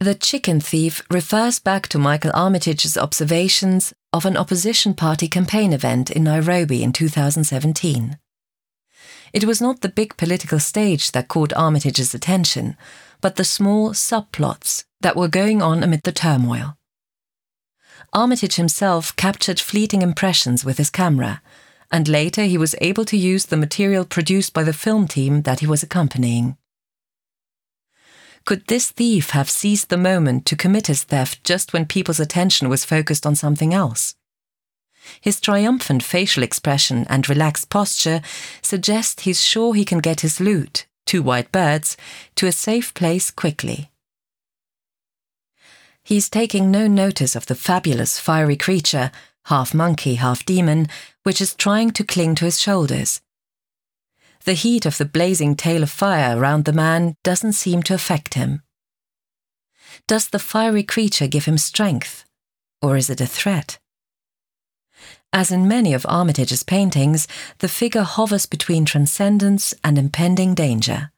The chicken thief refers back to Michael Armitage's observations of an opposition party campaign event in Nairobi in 2017. It was not the big political stage that caught Armitage's attention, but the small subplots that were going on amid the turmoil. Armitage himself captured fleeting impressions with his camera, and later he was able to use the material produced by the film team that he was accompanying. Could this thief have seized the moment to commit his theft just when people's attention was focused on something else? His triumphant facial expression and relaxed posture suggest he's sure he can get his loot, two white birds, to a safe place quickly. He's taking no notice of the fabulous fiery creature, half monkey, half demon, which is trying to cling to his shoulders. The heat of the blazing tail of fire around the man doesn't seem to affect him. Does the fiery creature give him strength, or is it a threat? As in many of Armitage's paintings, the figure hovers between transcendence and impending danger.